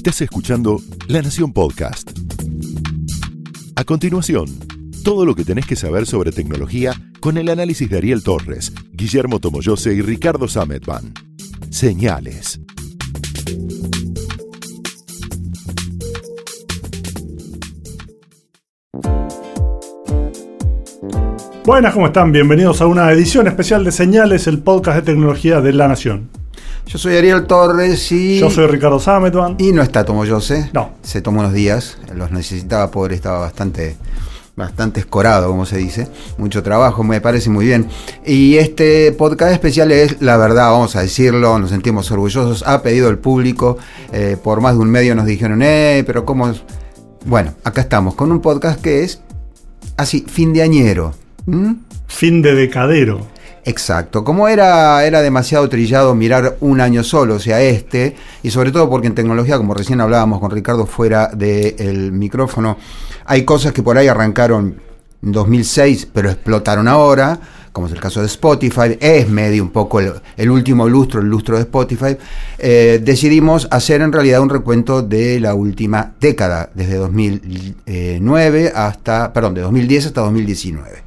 Estás escuchando La Nación Podcast. A continuación, todo lo que tenés que saber sobre tecnología con el análisis de Ariel Torres, Guillermo Tomoyose y Ricardo Sametban. Señales. Buenas, ¿cómo están? Bienvenidos a una edición especial de Señales, el podcast de tecnología de La Nación. Yo soy Ariel Torres y. Yo soy Ricardo Sametban. Y no está Tomoyose. No. Se tomó unos días, los necesitaba, pobre, estaba bastante bastante escorado, como se dice. Mucho trabajo, me parece muy bien. Y este podcast especial es, la verdad, vamos a decirlo, nos sentimos orgullosos. Ha pedido el público, eh, por más de un medio nos dijeron, eh, pero ¿cómo? Bueno, acá estamos con un podcast que es así, fin de añero. ¿Mm? Fin de decadero. Exacto, como era, era demasiado trillado mirar un año solo, o sea, este, y sobre todo porque en tecnología, como recién hablábamos con Ricardo fuera del micrófono, hay cosas que por ahí arrancaron en 2006, pero explotaron ahora, como es el caso de Spotify, es medio un poco el, último lustro, el lustro de Spotify, eh, decidimos hacer en realidad un recuento de la última década, desde 2009 hasta, perdón, de 2010 hasta 2019.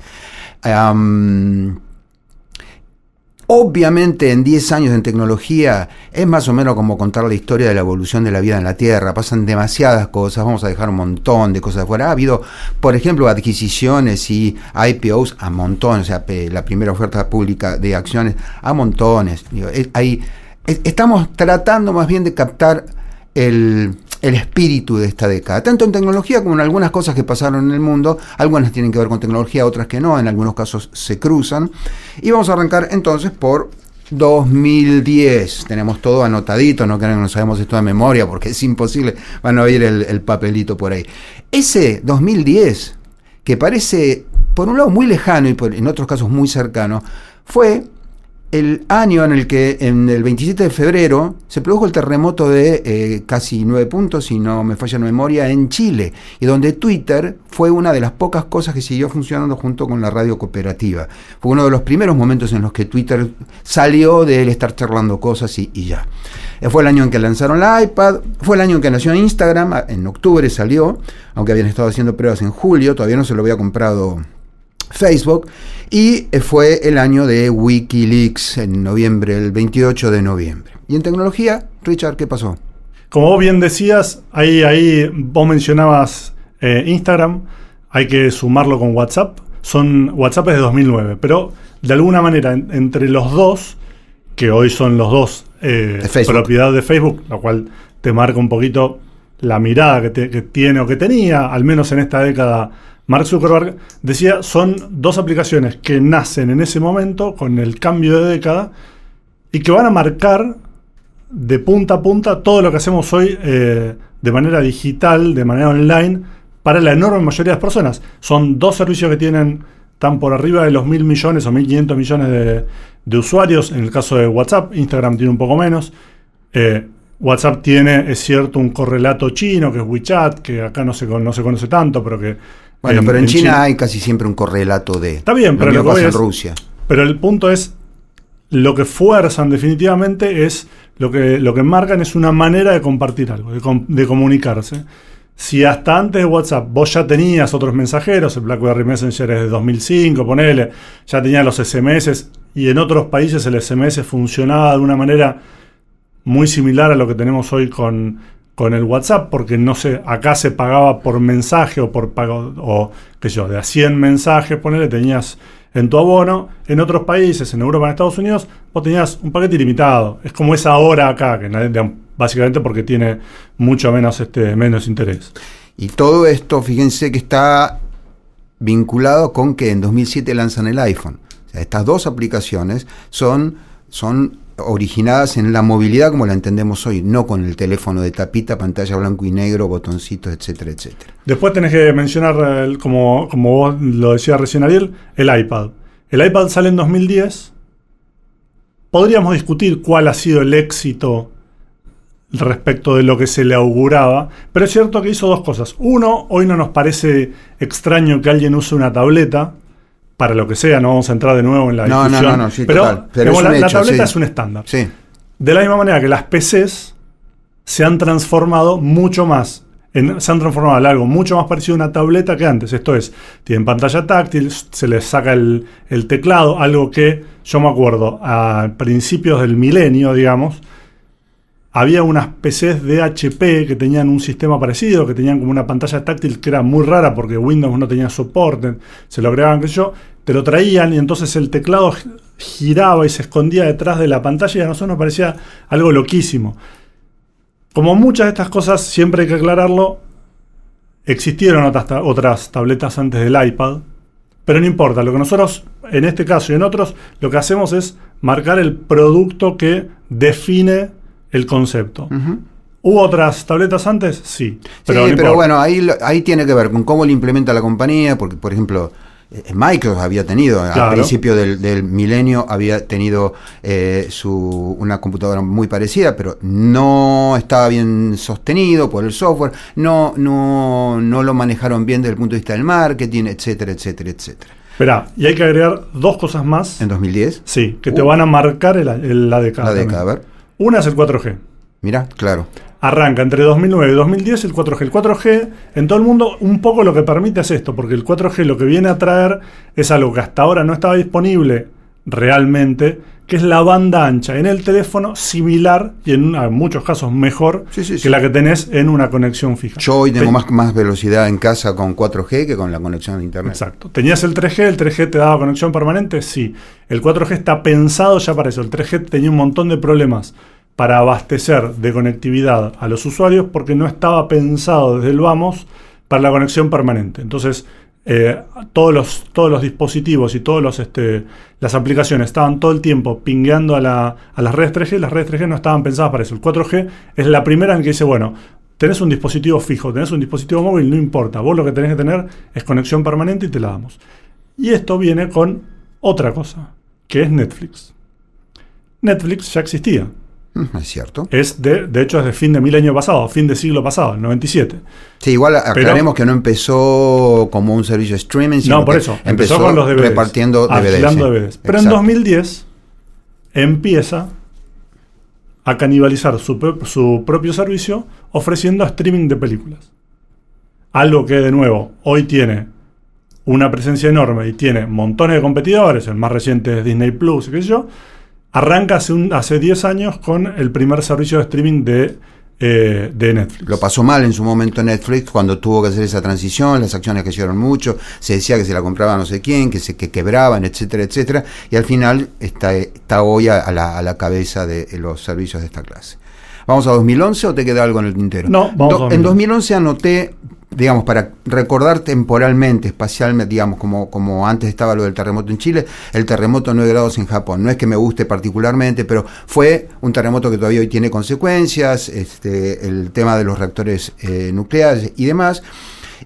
Obviamente en 10 años en tecnología es más o menos como contar la historia de la evolución de la vida en la Tierra. Pasan demasiadas cosas, vamos a dejar un montón de cosas afuera. Ha habido, por ejemplo, adquisiciones y IPOs a montones, o sea, la primera oferta pública de acciones a montones. estamos tratando más bien de captar el, el espíritu de esta década, tanto en tecnología como en algunas cosas que pasaron en el mundo, algunas tienen que ver con tecnología, otras que no, en algunos casos se cruzan. Y vamos a arrancar entonces por 2010. Tenemos todo anotadito, no crean que sabemos esto de memoria porque es imposible, van a oír el, el papelito por ahí. Ese 2010, que parece por un lado muy lejano y por, en otros casos muy cercano, fue el año en el que, en el 27 de febrero, se produjo el terremoto de eh, casi 9 puntos, si no me falla la memoria, en Chile, y donde Twitter fue una de las pocas cosas que siguió funcionando junto con la radio cooperativa. Fue uno de los primeros momentos en los que Twitter salió de él estar charlando cosas y, ya. Eh, fue el año en que lanzaron la iPad, fue el año en que nació Instagram, en octubre salió, aunque habían estado haciendo pruebas en julio, todavía no se lo había comprado Facebook y eh, fue el año de Wikileaks en noviembre, el 28 de noviembre. Y en tecnología, Richard, ¿qué pasó? Como vos bien decías, ahí, ahí vos mencionabas eh, Instagram, hay que sumarlo con WhatsApp. Son WhatsApp es de 2009, pero de alguna manera entre los dos, que hoy son los dos eh, propiedad de Facebook, lo cual te marca un poquito la mirada que, que tiene o que tenía, al menos en esta década Mark Zuckerberg decía, son dos aplicaciones que nacen en ese momento con el cambio de década y que van a marcar de punta a punta todo lo que hacemos hoy eh, de manera digital, de manera online, para la enorme mayoría de las personas. Son dos servicios que tienen, están por arriba de los mil millones o mil quinientos millones de, usuarios. En el caso de WhatsApp, Instagram tiene un poco menos. Eh, WhatsApp tiene, es cierto, un correlato chino, que es WeChat, que acá no se, no se conoce tanto, pero que bueno, pero en, China, hay casi siempre un correlato de. Está bien, pero lo, que en Rusia. Pero el punto es lo que fuerzan definitivamente es lo que lo que marcan es una manera de compartir algo, de, comunicarse. Si hasta antes de WhatsApp vos ya tenías otros mensajeros, el BlackBerry Messenger es de 2005, ponele, ya tenías los SMS y en otros países el SMS funcionaba de una manera muy similar a lo que tenemos hoy con, con el WhatsApp, porque no sé, acá se pagaba por mensaje o por pago, o qué sé yo, de a 100 mensajes, ponele, tenías en tu abono. En otros países, en Europa, en Estados Unidos, vos tenías un paquete ilimitado. Es como es ahora acá, que básicamente porque tiene mucho menos, este, menos interés. Y todo esto, fíjense que está vinculado con que en 2007 lanzan el iPhone. O sea, estas dos aplicaciones son, son originadas en la movilidad como la entendemos hoy, no con el teléfono de tapita, pantalla blanco y negro, botoncitos, etcétera, etcétera. Después tenés que mencionar, como, como vos lo decía recién Ariel, el iPad. El iPad sale en 2010. Podríamos discutir cuál ha sido el éxito respecto de lo que se le auguraba, pero es cierto que hizo dos cosas. Uno, hoy no nos parece extraño que alguien use una tableta, para lo que sea, no vamos a entrar de nuevo en la no, discusión. No, no, no, sí, pero, la, tableta es un estándar. Sí. De la misma manera que las PCs se han transformado mucho más. en- se han transformado en algo mucho más parecido a una tableta que antes. Esto es, tienen pantalla táctil, se les saca el, el teclado, algo que yo me acuerdo a principios del milenio, digamos, había unas PCs de HP que tenían un sistema parecido, que tenían como una pantalla táctil que era muy rara porque Windows no tenía soporte, se lo agregaban, sé yo, te lo traían y entonces el teclado gi- giraba y se escondía detrás de la pantalla y a nosotros nos parecía algo loquísimo. Como muchas de estas cosas, siempre hay que aclararlo, existieron otras, otras tabletas antes del iPad, pero no importa, lo que nosotros, en este caso y en otros, lo que hacemos es marcar el producto que define el concepto. ¿Hubo otras tabletas antes? Sí. Pero, no sí, pero bueno, ahí, ahí tiene que ver con cómo lo implementa la compañía, porque por ejemplo, eh, Microsoft había tenido, al principio del, del milenio, había tenido eh, su, una computadora muy parecida, pero no estaba bien sostenido por el software, no, no, no lo manejaron bien desde el punto de vista del marketing, etcétera, etcétera, etcétera. Esperá, y hay que agregar dos cosas más. En 2010, Sí, que te Uh. van a marcar el- el- la década. la década, a ver, Una es el 4G. mira, claro. Arranca entre 2009 y 2010 el 4G. El 4G en todo el mundo un poco lo que permite es esto, porque el 4G lo que viene a traer es algo que hasta ahora no estaba disponible realmente, que es la banda ancha en el teléfono similar y en, muchos casos mejor Sí, sí, que la que tenés en una conexión fija. Yo hoy tengo Te- más, más velocidad en casa con 4G que con la conexión de internet. Exacto. ¿Tenías el 3G? ¿El 3G te daba conexión permanente? Sí. El 4G está pensado ya para eso. El 3G tenía un montón de problemas para abastecer de conectividad a los usuarios porque no estaba pensado desde el vamos para la conexión permanente. Entonces, eh, todos, los, todos los dispositivos y todas este, las aplicaciones estaban todo el tiempo pingueando a, la- a las redes 3G. Las redes 3G no estaban pensadas para eso. El 4G es la primera en que dice, bueno, tenés un dispositivo fijo, tenés un dispositivo móvil, no importa. Vos lo que tenés que tener es conexión permanente y te la damos. Y esto viene con otra cosa, que es Netflix. Netflix ya existía. Es cierto. Es de, de hecho, es de fin de milenio pasado, fin de siglo pasado, el 97. Sí, igual aclaremos que no empezó como un servicio de streaming, sino No, por que eso. Empezó, con los DVDs. repartiendo DVDs. DVDs. Pero en Exacto. 2010 empieza a canibalizar su, su propio servicio ofreciendo streaming de películas. Algo que, de nuevo, hoy tiene una presencia enorme y tiene montones de competidores. El más reciente es Disney Plus, qué sé yo. Arranca hace, un- hace 10 años con el primer servicio de streaming de, eh, de Netflix. Lo pasó mal en su momento Netflix cuando tuvo que hacer esa transición, las acciones crecieron mucho, se decía que se la compraba no sé quién, que se que quebraban, etcétera, etcétera, y al final está, está hoy a, a la, a la cabeza de los servicios de esta clase. ¿Vamos a 2011 o te queda algo en el tintero? No, vamos a Do- En 2011. 2011 anoté, digamos, para recordar temporalmente, espacialmente, digamos, como, como antes estaba lo del terremoto en Chile, el terremoto 9 grados en Japón. No es que me guste particularmente, pero fue un terremoto que todavía hoy tiene consecuencias, este, el tema de los reactores eh, nucleares y demás.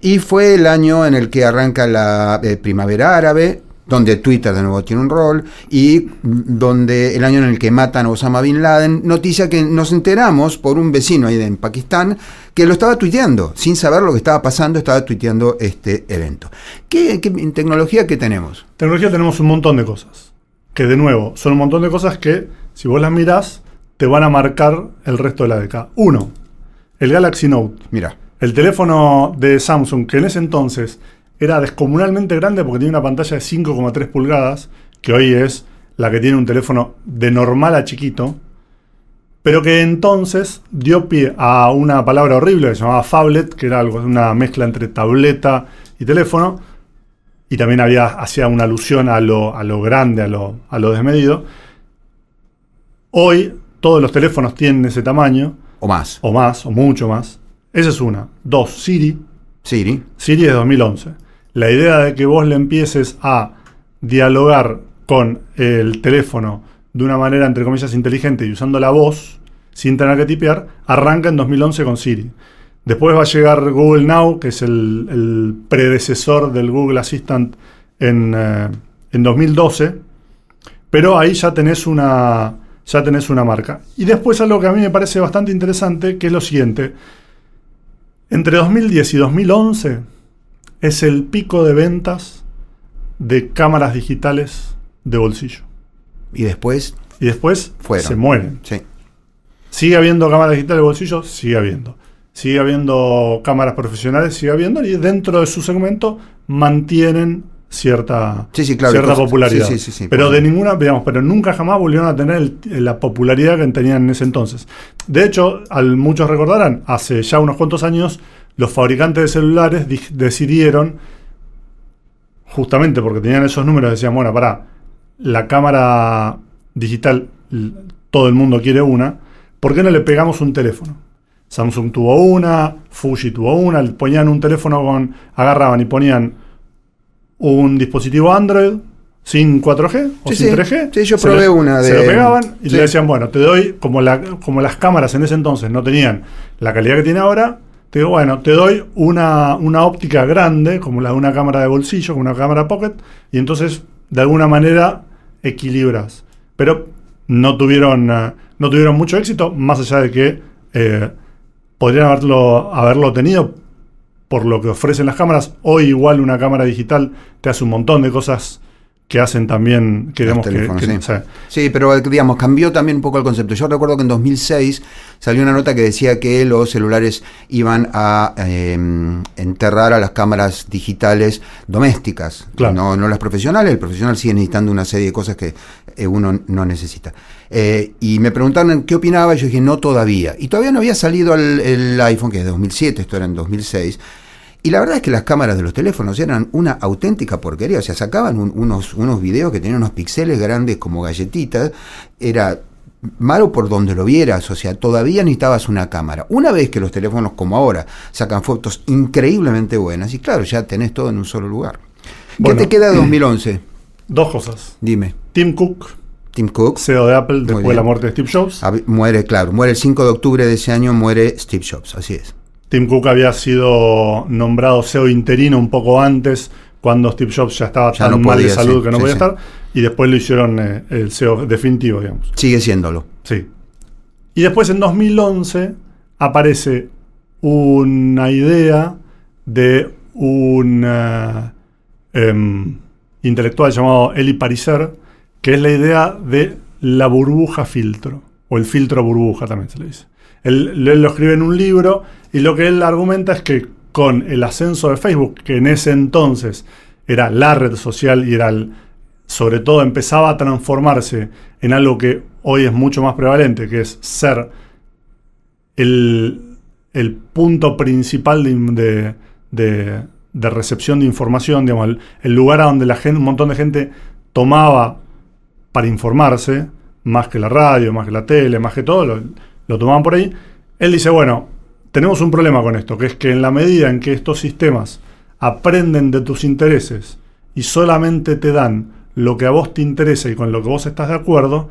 Y fue el año en el que arranca la eh, primavera árabe, donde Twitter de nuevo tiene un rol, y donde el año en el que matan a Osama Bin Laden, noticia que nos enteramos por un vecino ahí en Pakistán, que lo estaba tuiteando, sin saber lo que estaba pasando, estaba tuiteando este evento. ¿Qué, tecnología que tenemos? tecnología tenemos un montón de cosas. Que de nuevo, son un montón de cosas que, si vos las mirás, te van a marcar el resto de la década. Uno, el Galaxy Note. Mira, El teléfono de Samsung, que en ese entonces era descomunalmente grande porque tenía una pantalla de 5,3 pulgadas, que hoy es la que tiene un teléfono de normal a chiquito, pero que entonces dio pie a una palabra horrible que se llamaba phablet, que era algo, una mezcla entre tableta y teléfono, y también había, hacía una alusión a lo, a lo grande, a lo, a lo desmedido. Hoy todos los teléfonos tienen ese tamaño, o más. o más, o mucho más. Esa es una. Dos, Siri. Siri, Siri es de 2011. La idea de que vos le empieces a dialogar con el teléfono de una manera, entre comillas, inteligente y usando la voz, sin tener que tipear, arranca en 2011 con Siri. Después va a llegar Google Now, que es el, predecesor del Google Assistant en, eh, en 2012. Pero ahí ya tenés una. Ya tenés una marca. Y después algo que a mí me parece bastante interesante, que es lo siguiente. Entre 2010 y 2011 es el pico de ventas de cámaras digitales de bolsillo. y después Y después Fueron. se mueren. Sí. Sigue habiendo cámaras digitales de bolsillo, sigue habiendo. Sigue habiendo cámaras profesionales, sigue habiendo, y dentro de su segmento mantienen cierta, Sí, sí, claro, cierta cosas- popularidad. sí, sí, sí, sí, pero de ninguna, digamos, pero nunca jamás volvieron a tener el- la popularidad que tenían en ese entonces. De hecho, al, muchos recordarán, hace ya unos cuantos años, los fabricantes de celulares di- decidieron, justamente porque tenían esos números, decían, bueno, pará, la cámara digital, todo el mundo quiere una, ¿por qué no le pegamos un teléfono? Samsung tuvo una, Fuji tuvo una, ponían un teléfono con, agarraban y ponían un dispositivo Android sin 4G o Sí, sin sí. 3G. Sí, yo se probé le- una Se de- lo pegaban y sí. le decían, bueno, te doy, como, la, como las cámaras en ese entonces no tenían la calidad que tiene ahora, te digo, bueno, te doy una, una óptica grande, como la de una cámara de bolsillo, como una cámara pocket, y entonces de alguna manera equilibras. Pero no tuvieron, eh, no tuvieron mucho éxito, más allá de que eh, podrían haberlo, haberlo tenido por lo que ofrecen las cámaras. Hoy igual una cámara digital te hace un montón de cosas que hacen también, que digamos que, teléfonos, que- sí. pero digamos, cambió también un poco el concepto. Yo recuerdo que en 2006 salió una nota que decía que los celulares iban a eh, enterrar a las cámaras digitales domésticas, Claro. no, no las profesionales. El profesional sigue necesitando una serie de cosas que eh, uno no necesita. Eh, y me preguntaron qué opinaba, y yo dije, no todavía. Y todavía no había salido el, el iPhone, que es de 2007, esto era en 2006. Y la verdad es que las cámaras de los teléfonos eran una auténtica porquería. O sea, sacaban un- unos, unos videos que tenían unos píxeles grandes como galletitas. Era malo por donde lo vieras. O sea, todavía necesitabas una cámara. Una vez que los teléfonos, como ahora, sacan fotos increíblemente buenas, y claro, ya tenés todo en un solo lugar. Bueno. ¿Qué te queda de 2011? dos cosas. Dime. Tim Cook, Tim Cook CEO de Apple después de la muerte de Steve Jobs. muere, claro, muere el 5 de octubre de ese año, muere Steve Jobs. Así es. Tim Cook había sido nombrado CEO interino un poco antes, cuando Steve Jobs ya estaba Ya tan no mal de salud sí, que no sí, podía sí. estar, y después lo hicieron eh, el CEO definitivo, digamos. Sigue siéndolo. Sí. Y después en 2011 aparece una idea de un eh, em, intelectual llamado Eli Pariser, que es la idea de la burbuja filtro, o el filtro burbuja también se le dice. Él, él lo escribe en un libro y lo que él argumenta es que con el ascenso de Facebook, que en ese entonces era la red social y era el- sobre todo empezaba a transformarse en algo que hoy es mucho más prevalente, que es ser el, punto principal de, de- de- recepción de información, digamos, el, el lugar a donde la gente, un montón de gente tomaba para informarse, más que la radio, más que la tele, más que todo, lo, lo tomaban por ahí. Él dice, bueno, tenemos un problema con esto, que es que en la medida en que estos sistemas aprenden de tus intereses y solamente te dan lo que a vos te interesa y con lo que vos estás de acuerdo,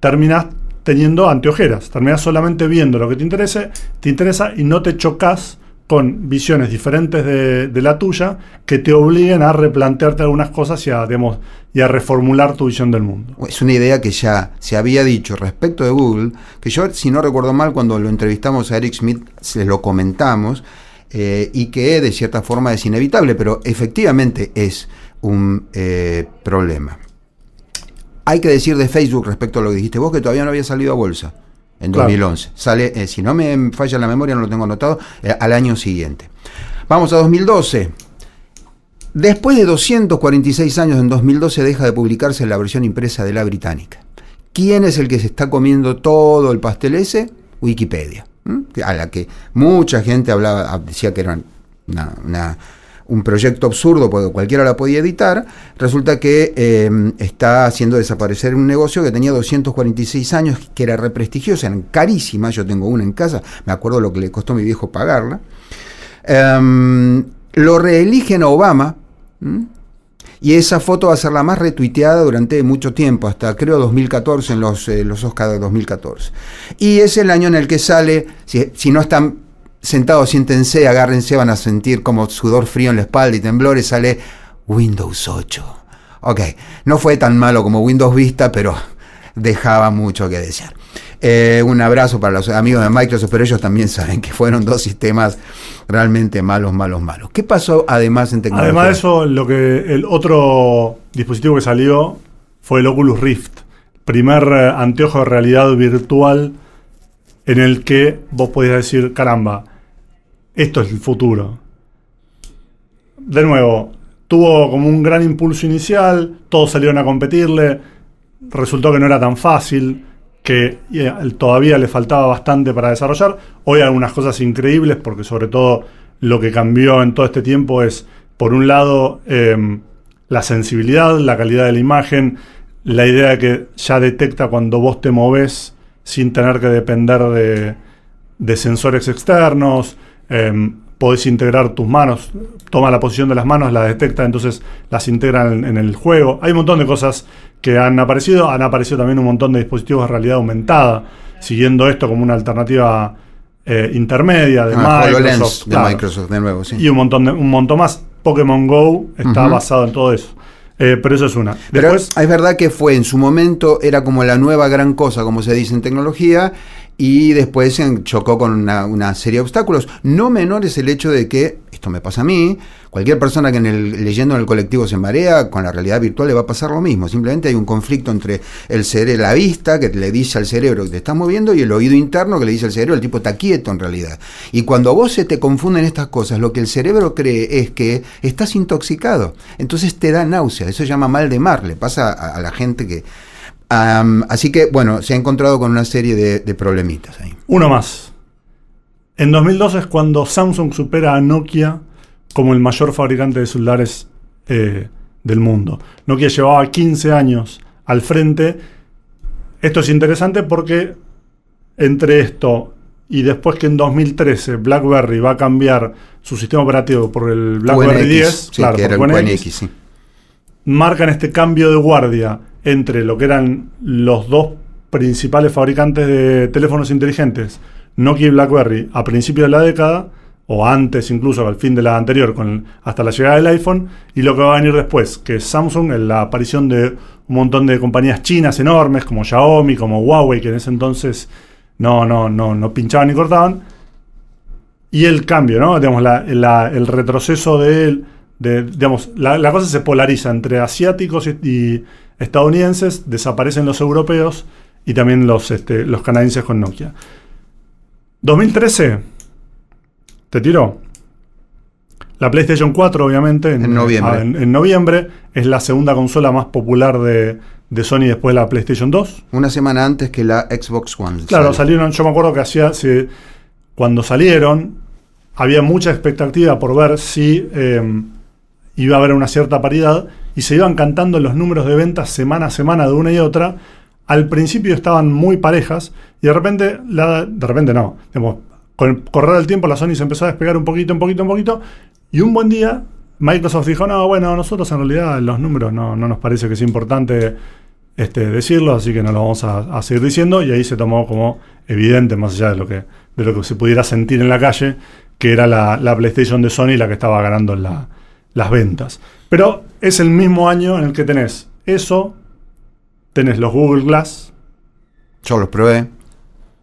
terminás teniendo anteojeras, terminás solamente viendo lo que te interese, te interesa y no te chocas con visiones diferentes de, la tuya que te obliguen a replantearte algunas cosas y a, digamos, y a reformular tu visión del mundo. Es una idea que ya se había dicho respecto de Google, que yo, si no recuerdo mal, cuando lo entrevistamos a Eric Smith, se lo comentamos, eh, y que de cierta forma es inevitable, pero efectivamente es un eh, problema. Hay que decir de Facebook respecto a lo que dijiste vos, que todavía no había salido a bolsa en Claro. 2011. Sale, eh, si no me falla la memoria, no lo tengo anotado, eh, al año siguiente. Vamos a 2012. Después de 246 años, en 2012 deja de publicarse la versión impresa de la británica. ¿Quién es el que se está comiendo todo el pastel ese? Wikipedia, ¿m? a la que mucha gente hablaba, decía que era una- una- un proyecto absurdo porque cualquiera la podía editar. Resulta que eh, está haciendo desaparecer un negocio que tenía 246 años, que era re prestigiosa, eran carísimas. Yo tengo una en casa, me acuerdo lo que le costó a mi viejo pagarla. Em, lo reeligen a Obama. Y esa foto va a ser la más retuiteada durante mucho tiempo, hasta creo 2014, en los, eh, los Oscars de 2014. Y es el año en el que sale, si, si no están sentados, siéntense, agárrense, van a sentir como sudor frío en la espalda y temblores, sale Windows 8. Ok, no fue tan malo como Windows Vista, pero dejaba mucho que desear. Eh, un abrazo para los amigos de Microsoft, pero ellos también saben que fueron dos sistemas realmente malos, malos, malos. ¿Qué pasó además en tecnología? Además de eso, lo que el otro dispositivo que salió fue el Oculus Rift, primer eh, anteojo de realidad virtual en el que vos podías decir, caramba, esto es el futuro. De nuevo, tuvo como un gran impulso inicial, todos salieron a competirle, resultó que no era tan fácil, que eh, todavía le faltaba bastante para desarrollar. Hoy hay algunas cosas increíbles, porque sobre todo lo que cambió en todo este tiempo es, por un lado, em, la sensibilidad, la calidad de la imagen, la idea de que ya detecta cuando vos te moves sin tener que depender de, de sensores externos. Em, podés integrar tus manos, toma la posición de las manos, la detecta, entonces las integra en, el juego. Hay un montón de cosas que han aparecido, han aparecido también un montón de dispositivos de realidad aumentada, siguiendo esto como una alternativa eh, intermedia de ah, Microsoft. de Microsoft, de nuevo, sí. Y un montón, de, un montón más. Pokémon Go está basado en todo eso. Eh, pero eso es una. Después, es verdad que fue en su momento, era como la nueva gran cosa, como se dice en tecnología, y después se chocó con una, serie de obstáculos. No menor es el hecho de que, esto me pasa a mí, cualquier persona que en el, leyendo en el colectivo se marea, con la realidad virtual le va a pasar lo mismo. Simplemente hay un conflicto entre el cerebro, la vista, que le dice al cerebro que te estás moviendo, y el oído interno que le dice al cerebro, el tipo está quieto en realidad. Y cuando a vos se te confunden estas cosas, lo que el cerebro cree es que estás intoxicado. Entonces te da náusea. Eso se llama mal de mar. Le pasa a la gente que así que, bueno, se ha encontrado con una serie de, problemitas ahí. Uno más. En 2012 es cuando Samsung supera a Nokia como el mayor fabricante de celulares eh, del mundo. Nokia llevaba 15 años al frente. Esto es interesante porque entre esto y después que en 2013 BlackBerry va a cambiar su sistema operativo por el BlackBerry 10, claro, que era el sí. Marcan este cambio de guardia entre lo que eran los dos principales fabricantes de teléfonos inteligentes, Nokia y BlackBerry, a principios de la década, o antes incluso al fin de la anterior, hasta la llegada del iPhone, y lo que va a venir después, que es Samsung, en la aparición de un montón de compañías chinas enormes, como Xiaomi, como Huawei, que en ese entonces no, no, no, no pinchaban ni cortaban, y el cambio, ¿no? Digamos, el retroceso de, de digamos, la, cosa se polariza entre asiáticos y estadounidenses, desaparecen los europeos y también los, este, los canadienses con Nokia. 2013, te tiró. La PlayStation 4, obviamente, en, noviembre. Ah, en, noviembre, es la segunda consola más popular de, Sony después de la PlayStation 2. Una semana antes que la Xbox One. Claro, salieron, yo me acuerdo que hacía, cuando salieron, había mucha expectativa por ver si eh, iba a haber una cierta paridad y se iban cantando los números de ventas semana a semana de una y otra. Al principio estaban muy parejas y de repente, la, de repente no, con el correr del tiempo la Sony se empezó a despegar un poquito, un poquito, un poquito y un buen día Microsoft dijo, no, bueno, nosotros en realidad los números no, nos parece que sea importante este, decirlo, así que no lo vamos a, seguir diciendo y ahí se tomó como evidente, más allá de lo que, de lo que se pudiera sentir en la calle, que era la, PlayStation de Sony la que estaba ganando las ventas. Pero es el mismo año en el que tenés eso, tenés los Google Glass. Yo los probé,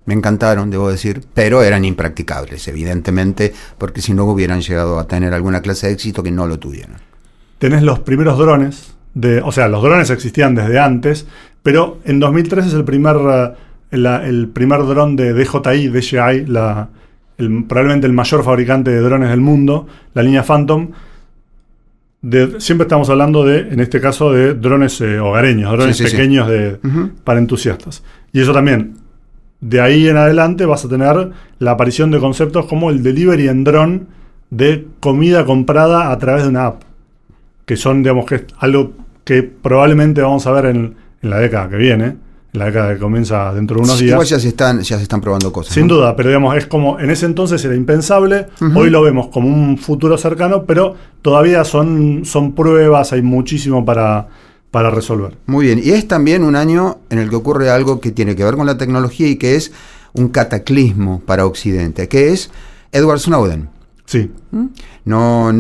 me encantaron, debo decir, pero eran impracticables, evidentemente, porque si no hubieran llegado a tener alguna clase de éxito que no lo tuvieron. Tenés los primeros drones, de, o sea, los drones existían desde antes, pero en 2013 es el primer, eh, el primer dron de DJI, DJI, la, probablemente el mayor fabricante de drones del mundo, la línea Phantom, siempre estamos hablando de, en este caso, de drones eh, hogareños, drones pequeños De, para entusiastas. Y eso también, de ahí en adelante vas a tener la aparición de conceptos como el delivery en dron de comida comprada a través de una app. Que son, digamos, que algo que probablemente vamos a ver en la década que viene la década que comienza dentro de unos días. Igual ya se están, ya se están probando cosas. Sin duda, pero digamos, es como en ese entonces era impensable, hoy lo vemos como un futuro cercano, pero todavía son, son pruebas, hay muchísimo para, para resolver. Muy bien, y es también un año en el que ocurre algo que tiene que ver con la tecnología y que es un cataclismo para Occidente, que es Edward Snowden. Sí. ¿Mm? No,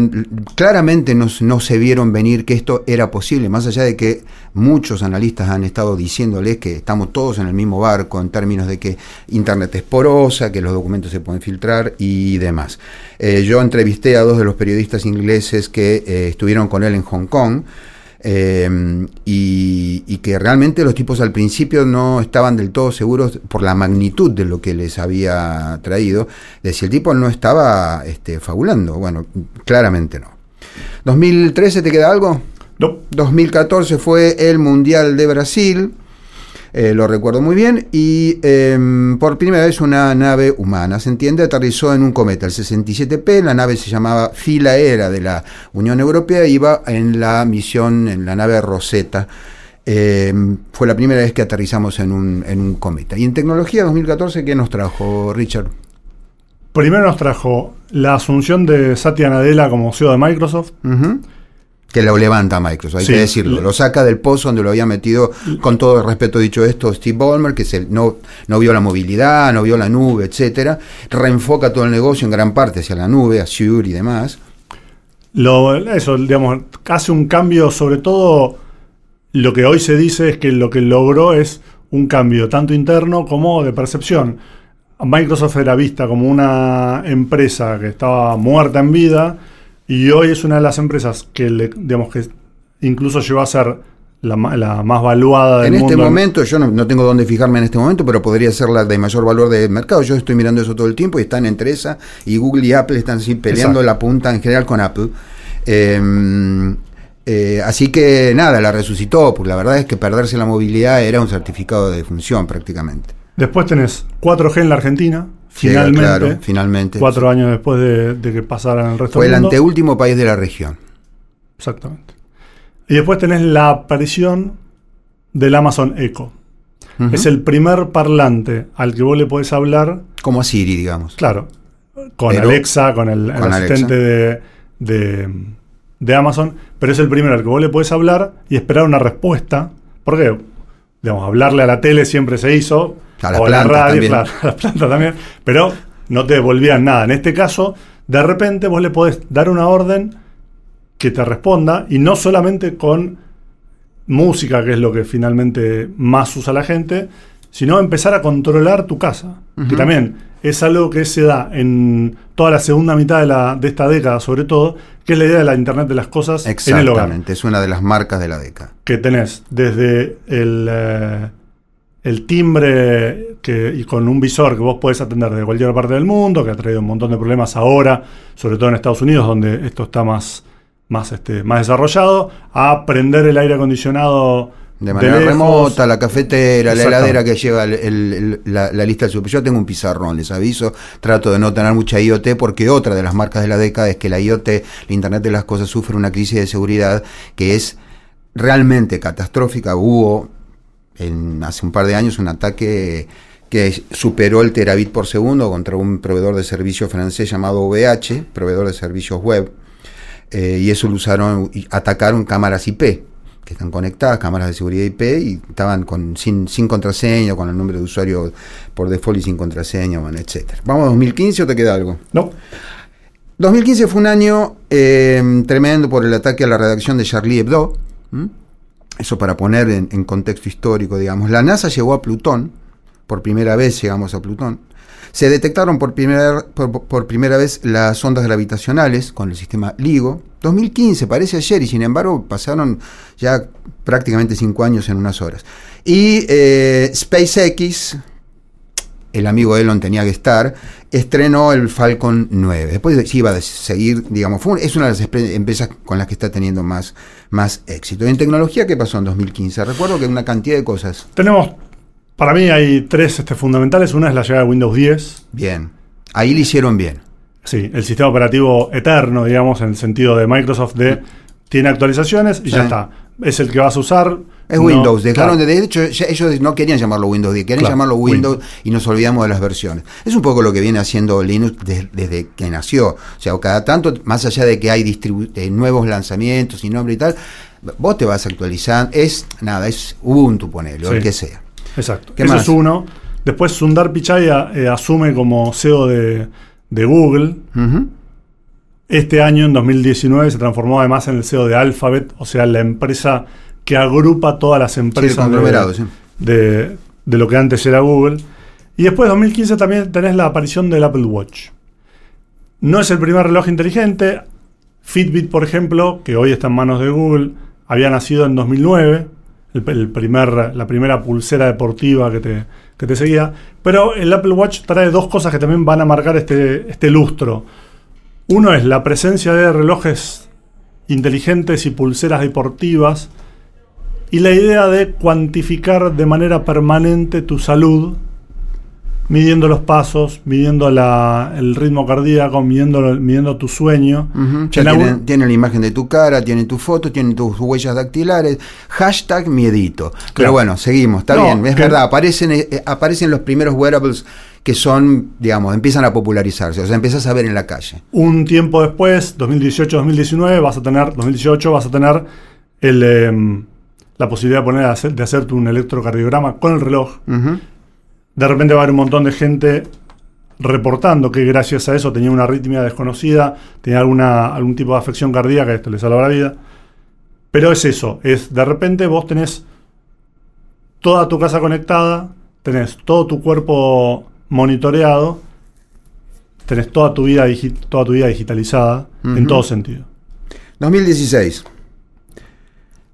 claramente no, se vieron venir que esto era posible, más allá de que muchos analistas han estado diciéndoles que estamos todos en el mismo barco en términos de que Internet es porosa, que los documentos se pueden filtrar y demás. Eh, yo entrevisté a dos de los periodistas ingleses que eh, estuvieron con él en Hong Kong. Eh, y, y que realmente los tipos al principio no estaban del todo seguros por la magnitud de lo que les había traído, de si el tipo no estaba este, fabulando. Bueno, claramente no. ¿2013 te queda algo? No. 2014 fue el Mundial de Brasil, eh, lo recuerdo muy bien, y eh, por primera vez una nave humana, se entiende, aterrizó en un cometa, el 67P, la nave se llamaba Filaera de la Unión Europea, iba en la misión, en la nave Rosetta. Eh, fue la primera vez que aterrizamos en un, en un cometa. Y en tecnología 2014, ¿qué nos trajo, Richard? Primero nos trajo la asunción de Satya Nadella como CEO de Microsoft. Que lo levanta Microsoft, hay Sí. que decirlo. Lo saca del pozo donde lo había metido, con todo el respeto dicho esto, Steve Ballmer, que se, no, no vio la movilidad, no vio la nube, etcétera. Reenfoca todo el negocio en gran parte hacia la nube, Azure y demás. Lo, eso, digamos, hace un cambio, sobre todo lo que hoy se dice es que lo que logró es un cambio tanto interno como de percepción. Microsoft era vista como una empresa que estaba muerta en vida y hoy es una de las empresas que, le- digamos, que incluso llegó a ser la, la más valuada del En este mundo. momento, yo no, no tengo dónde fijarme en este momento, pero podría ser la de mayor valor de mercado. Yo estoy mirando eso todo el tiempo y están entre esa y Google y Apple están así peleando Exacto. la punta en general con Apple. Eh, eh, así que nada, la resucitó, porque la verdad es que perderse la movilidad era un certificado de función prácticamente. Después tenés 4G en la Argentina, Llega, finalmente, claro, finalmente. cuatro años después de, de que pasaran el resto Fue el del mundo. anteúltimo país de la región. Exactamente. Y después tenés la aparición del Amazon Echo. Es el primer parlante al que vos le podés hablar, Como a Siri, digamos. claro, con Pero- Alexa, con el, el asistente de, de- de Amazon, pero es el primero al que vos le podés hablar y esperar una respuesta. Porque, digamos, hablarle a la tele siempre se hizo, A las o la radio, claro, a las plantas también, pero no te devolvían nada. En este caso, de repente vos le podés dar una orden que te responda y no solamente con música, que es lo que finalmente más usa la gente, sino empezar a controlar tu casa, que Ujú. también es algo que se da en toda la segunda mitad de, la, de esta década, sobre todo, que es la idea de la Internet de las cosas en el hogar. Exactamente, es una de las marcas de la década. Que tenés desde el, eh, el timbre que, y con un visor que vos podés atender de cualquier parte del mundo, que ha traído un montón de problemas ahora, sobre todo en Estados Unidos, donde esto está más, más, este, más desarrollado, a prender el aire acondicionado De manera remota, la cafetera, la heladera que lleva el- el- el- la, la lista del super. Yo tengo un pizarrón, les aviso. Trato de no tener mucha IoT porque otra de las marcas de la década es que la IoT, la Internet de las Cosas, sufre una crisis de seguridad que es realmente catastrófica. Hubo en, hace un par de años un ataque que superó el terabit por segundo contra un proveedor de servicios francés llamado OVH, proveedor de servicios web, eh, y eso lo usaron, y atacaron cámaras IP, que están conectadas, cámaras de seguridad IP, y estaban con, sin, sin contraseña, con el nombre de usuario por default y sin contraseña, bueno, etcétera. ¿Vamos a 2015 o te queda algo? No, 2015 fue un año eh, tremendo por el ataque a la redacción de Charlie Hebdo. Eso para poner en, contexto histórico, digamos. La NASA llegó a Plutón, por primera vez llegamos a Plutón. Se detectaron por primera, por primera vez las ondas gravitacionales con el sistema LIGO. 2015, parece ayer, y sin embargo pasaron ya prácticamente cinco años en unas horas. Y eh, SpaceX, el amigo Elon tenía que estar, estrenó el Falcon 9. Después sí iba a seguir, digamos, fue es una de las empresas con las que está teniendo más, más éxito. Y en tecnología, ¿qué pasó en 2015? Recuerdo que una cantidad de cosas. tenemos, para mí hay tres este, fundamentales. Una es la llegada de Windows 10. Bien. Ahí le hicieron bien. Sí, el sistema operativo eterno, digamos, en el sentido de Microsoft de tiene actualizaciones y Sí. ya está. Es el que vas a usar. Es no- Windows. Dejaron claro. de, de hecho, ellos no querían llamarlo Windows 10, querían Claro, llamarlo Windows, Windows. y nos olvidamos de las versiones. Es un poco lo que viene haciendo Linux de- desde que nació. O sea, cada tanto, más allá de que hay eh, nuevos lanzamientos y nombre y tal, vos te vas actualizando. Es nada, es Ubuntu, ponele, o el Sí. que sea. Exacto. ¿Qué Eso más? es uno. Después Sundar Pichai eh, asume como CEO de, de Google. Este año, en 2019, se transformó además en el CEO de Alphabet, o sea, la empresa que agrupa todas las empresas de, sí. de- de lo que antes era Google. Y después, 2015, también tenés la aparición del Apple Watch. No es el primer reloj inteligente. Fitbit, por ejemplo, que hoy está en manos de Google, había nacido en 2009, el, primer, la primera pulsera deportiva que te, que te seguía. Pero el Apple Watch trae dos cosas que también van a marcar este, este lustro. Uno es la presencia de relojes inteligentes y pulseras deportivas y la idea de cuantificar de manera permanente tu salud, midiendo los pasos, midiendo el ritmo cardíaco, midiendo, midiendo tu sueño. tiene, la imagen de tu cara, tiene tu foto, tiene tus huellas dactilares. Hashtag miedito. Pero bueno, seguimos, está bien, es verdad, aparecen, eh, aparecen los primeros wearables que son, digamos, empiezan a popularizarse, o sea, empiezas a ver en la calle. Un tiempo después, 2018-2019, vas a tener, 2018 vas a tener el, em, la posibilidad de, poner, de, hacer, de hacerte un electrocardiograma con el reloj. De repente va a haber un montón de gente reportando que gracias a eso tenía una arritmia desconocida, tenía alguna, algún tipo de afección cardíaca, esto le salva la vida. Pero es eso, es de repente vos tenés toda tu casa conectada, tenés todo tu cuerpo monitoreado, tenés toda tu vida, toda tu vida digitalizada en todo sentido. 2016.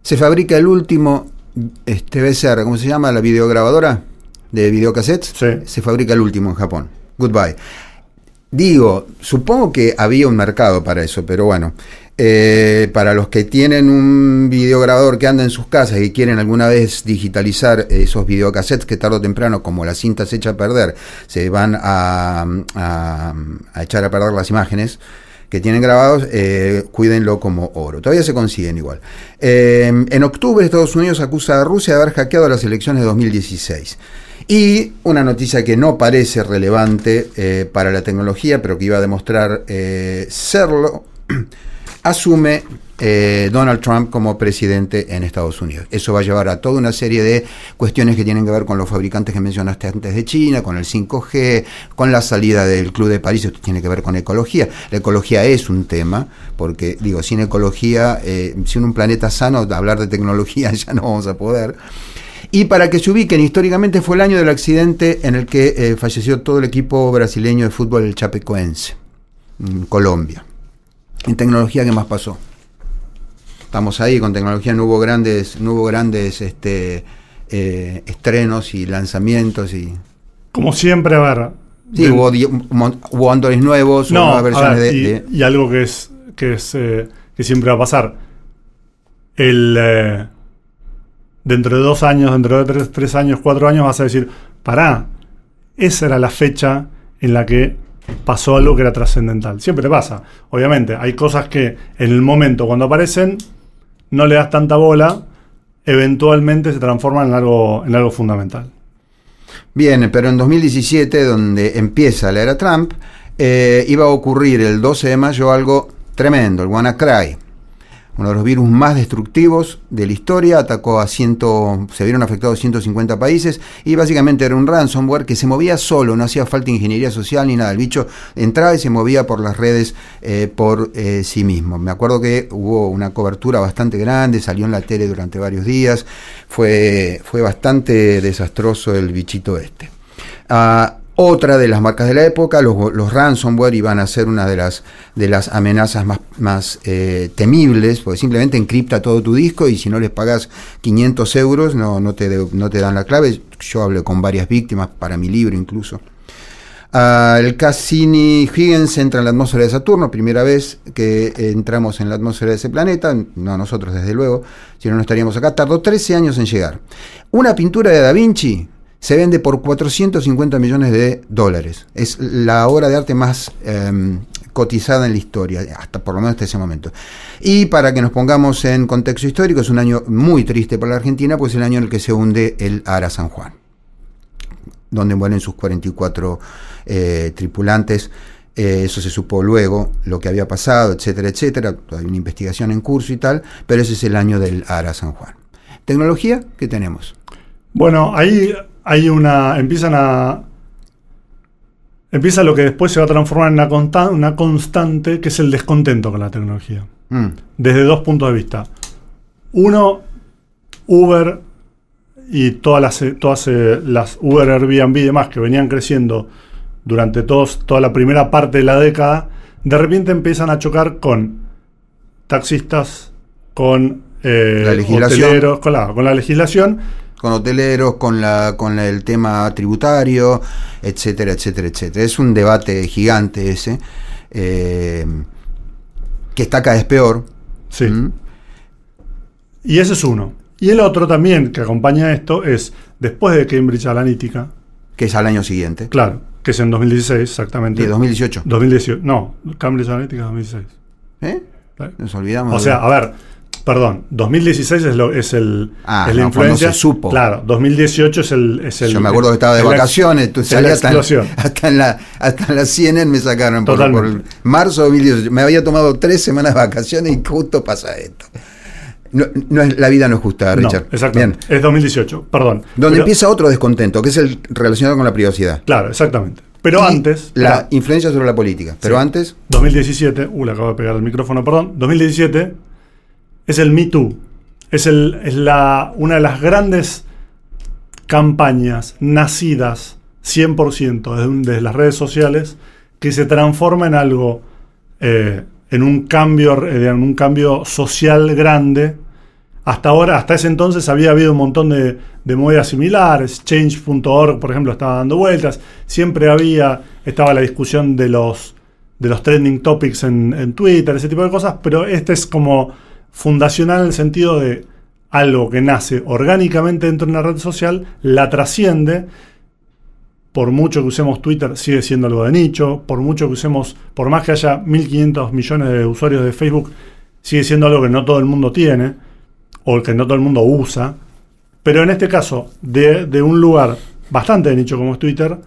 Se fabrica el último este VCR, ¿cómo se llama? La videograbadora de videocassettes. Se fabrica el último en Japón. Goodbye. Digo, supongo que había un mercado para eso, pero bueno, eh, para los que tienen un videograbador que anda en sus casas y quieren alguna vez digitalizar esos videocassettes que tarde o temprano, como la cinta se echa a perder, se van a, echar a perder las imágenes que tienen grabados, eh, cuídenlo como oro. Todavía se consiguen igual. Eh, en octubre Estados Unidos acusa a Rusia de haber hackeado las elecciones de 2016. Y una noticia que no parece relevante para la tecnología, pero que iba a demostrar serlo, asume eh, Donald Trump como presidente en Estados Unidos. Eso va a llevar a toda una serie de cuestiones que tienen que ver con los fabricantes que mencionaste antes de China, con el 5G, con la salida del Club de París, esto tiene que ver con ecología. La ecología es un tema, porque digo, sin ecología, eh, sin un planeta sano, hablar de tecnología ya no vamos a poder. Y para que se ubiquen, históricamente fue el año del accidente en el que eh, falleció todo el equipo brasileño de fútbol, el Chapecoense, en Colombia. En tecnología, ¿qué más pasó? Estamos ahí, con tecnología no hubo grandes, no hubo grandes este, eh, estrenos y lanzamientos y. Como siempre, a ver. Sí, hubo, hubo Android nuevos, nuevas versiones de, y, algo que es, que es eh, que siempre va a pasar. El eh, dentro de dos años, dentro de tres, tres años, cuatro años, vas a decir, pará, esa era la fecha en la que pasó algo que era trascendental. Siempre te pasa. Obviamente, hay cosas que en el momento cuando aparecen no le das tanta bola, eventualmente se transforman en algo, en algo fundamental. Bien, pero en 2017, donde empieza la era Trump, eh, iba a ocurrir el 12 de mayo algo tremendo, el WannaCry uno de los virus más destructivos de la historia, atacó a ciento, se vieron afectados 150 países y básicamente era un ransomware que se movía solo, no hacía falta ingeniería social ni nada, el bicho entraba y se movía por las redes eh, por eh, sí mismo. Me acuerdo que hubo una cobertura bastante grande, salió en la tele durante varios días, fue, fue bastante desastroso el bichito este. Ah, otra de las marcas de la época, los, ransomware iban a ser una de las, de las amenazas más, más eh, temibles, porque simplemente encripta todo tu disco y si no les pagas 500 euros no, no, te, no te dan la clave. Yo hablé con varias víctimas para mi libro incluso. El Cassini Huygens entra en la atmósfera de Saturno, primera vez que entramos en la atmósfera de ese planeta, no nosotros desde luego, si no, no estaríamos acá. Tardó 13 años en llegar. Una pintura de Da Vinci se vende por 450 millones de dólares. Es la obra de arte más em, cotizada en la historia, hasta por lo menos hasta ese momento. Y para que nos pongamos en contexto histórico, es un año muy triste para la Argentina, pues es el año en el que se hunde el Ara San Juan, donde mueren sus 44 eh, tripulantes. Eh, eso se supo luego, lo que había pasado, etcétera, etcétera. Hay una investigación en curso y tal, pero ese es el año del Ara San Juan. ¿Tecnología? ¿Qué tenemos? Bueno, ahí hay una. empiezan a. Empieza lo que después se va a transformar en una, una constante, que es el descontento con la tecnología. Mm. Desde dos puntos de vista. Uno, Uber y todas las, todas eh, las Uber, Airbnb y demás que venían creciendo durante todos, toda la primera parte de la década, de repente empiezan a chocar con taxistas, con eh, La legislación. hoteleros, con la, con la legislación. Con hoteleros, con la con la- el tema tributario, etcétera, etcétera, etcétera. Es un debate gigante ese, eh, que está cada vez peor. Sí. ¿Mm? Y ese es uno. Y el otro también que acompaña esto es, después de Cambridge Analytica, que es al año siguiente, claro, que es en 2016 exactamente. de 2018. 2018. No, Cambridge Analytica 2016. ¿Eh? Nos olvidamos. O de- sea, a ver, perdón, 2016 es, lo, es el Ah, es la no, influencia. se supo. Claro, 2018 es el, es el yo me acuerdo que estaba de vacaciones, salías hasta, hasta en la hasta en la CNN me sacaron por, marzo de 2018. Me había tomado tres semanas de vacaciones y justo pasa esto. No, no es, la vida no es justa, No, Richard. exactamente. Bien. Es 2018, perdón. Donde Pero- empieza otro descontento, que es el relacionado con la privacidad. Claro, exactamente. Pero Y antes, La influencia sobre la política. Pero Sí. antes, 2017, uh, le acabo de pegar el micrófono, perdón. 2017 es el Me Too. Es, el, es la, una de las grandes campañas nacidas 100% desde, desde las redes sociales que se transforma en algo, eh, en un cambio, eh, en un cambio social grande. Hasta ahora, hasta ese entonces había habido un montón de, de similares. Change.org, por ejemplo, estaba dando vueltas. Siempre había, estaba la discusión de los, de los trending topics en, en Twitter, ese tipo de cosas. Pero este es como fundacional en el sentido de algo que nace orgánicamente dentro de una red social, la trasciende. Por mucho que usemos Twitter, sigue siendo algo de nicho. Por mucho que usemos, por más que haya 1.500 millones de usuarios de Facebook, sigue siendo algo que no todo el mundo tiene o que no todo el mundo usa. Pero en este caso, de, de un lugar bastante de nicho como es Twitter,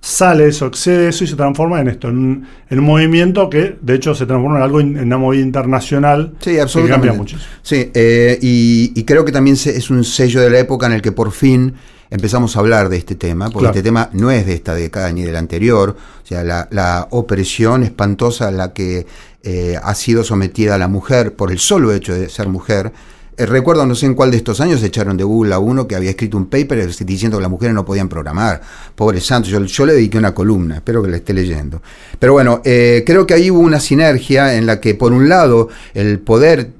sale eso, excede eso y se transforma en esto, en un, en un movimiento que de hecho se transforma en algo, in- en una movida internacional sí, que absolutamente. cambia muchísimo. Sí, eh, y, y creo que también se- es un sello de la época en el que por fin empezamos a hablar de este tema, porque Claro. este tema no es de esta década ni de la anterior, o sea, la, la opresión espantosa a la que eh, ha sido sometida la mujer por el solo hecho de ser mujer. Eh, recuerdo, no sé en cuál de estos años echaron de Google a uno que había escrito un paper diciendo que las mujeres no podían programar. Pobre santo, yo, yo le dediqué una columna, espero que la esté leyendo. Pero bueno, eh, creo que ahí hubo una sinergia en la que, por un lado, el poder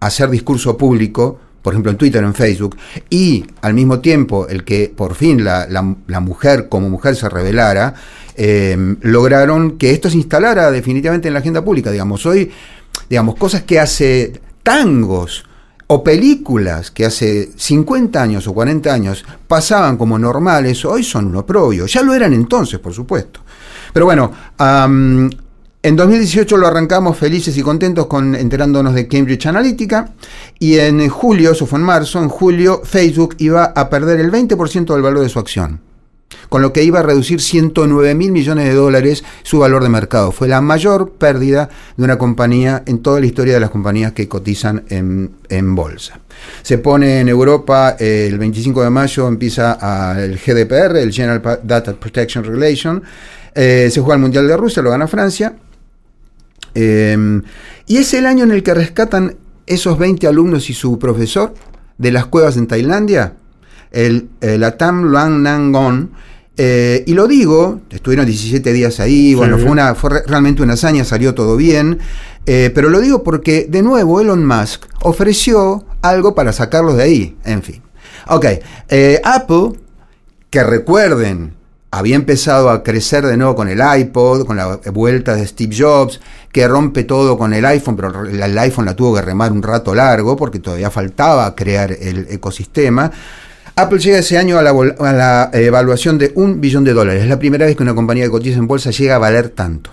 hacer discurso público, por ejemplo en Twitter en Facebook, y al mismo tiempo el que por fin la, la- mujer como mujer se revelara, eh, lograron que esto se instalara definitivamente en la agenda pública. Digamos, hoy, digamos, cosas que hace tangos o películas que hace 50 años o 40 años pasaban como normales, hoy son un oprobio. Ya lo eran entonces, por supuesto. Pero bueno, en 2018 lo arrancamos felices y contentos con enterándonos de Cambridge Analytica y en julio, eso fue en marzo, en julio Facebook iba a perder el 20% del valor de su acción, con lo que iba a reducir 109 mil millones de dólares su valor de mercado. Fue la mayor pérdida de una compañía en toda la historia de las compañías que cotizan en, bolsa. Se pone en Europa eh, el 25 de mayo, empieza el GDPR, el General Data Protection Regulation. Eh, se juega el Mundial de Rusia, lo gana Francia. Eh, y es el año en el que rescatan esos 20 alumnos y su profesor de las cuevas en Tailandia, el, el Atam Luang Nangon. Eh, y lo digo, estuvieron 17 días ahí, bueno, fue, una, fue re- realmente una hazaña, salió todo bien, eh, pero lo digo porque de nuevo Elon Musk ofreció algo para sacarlos de ahí, en fin. Ok, eh, Apple, que recuerden, había empezado a crecer de nuevo con el iPod, con la vuelta de Steve Jobs, que rompe todo con el iPhone, pero el iPhone la tuvo que remar un rato largo porque todavía faltaba crear el ecosistema. Apple llega ese año a la, vol- a la evaluación de un billón de dólares. Es la primera vez que una compañía que cotiza en bolsa llega a valer tanto.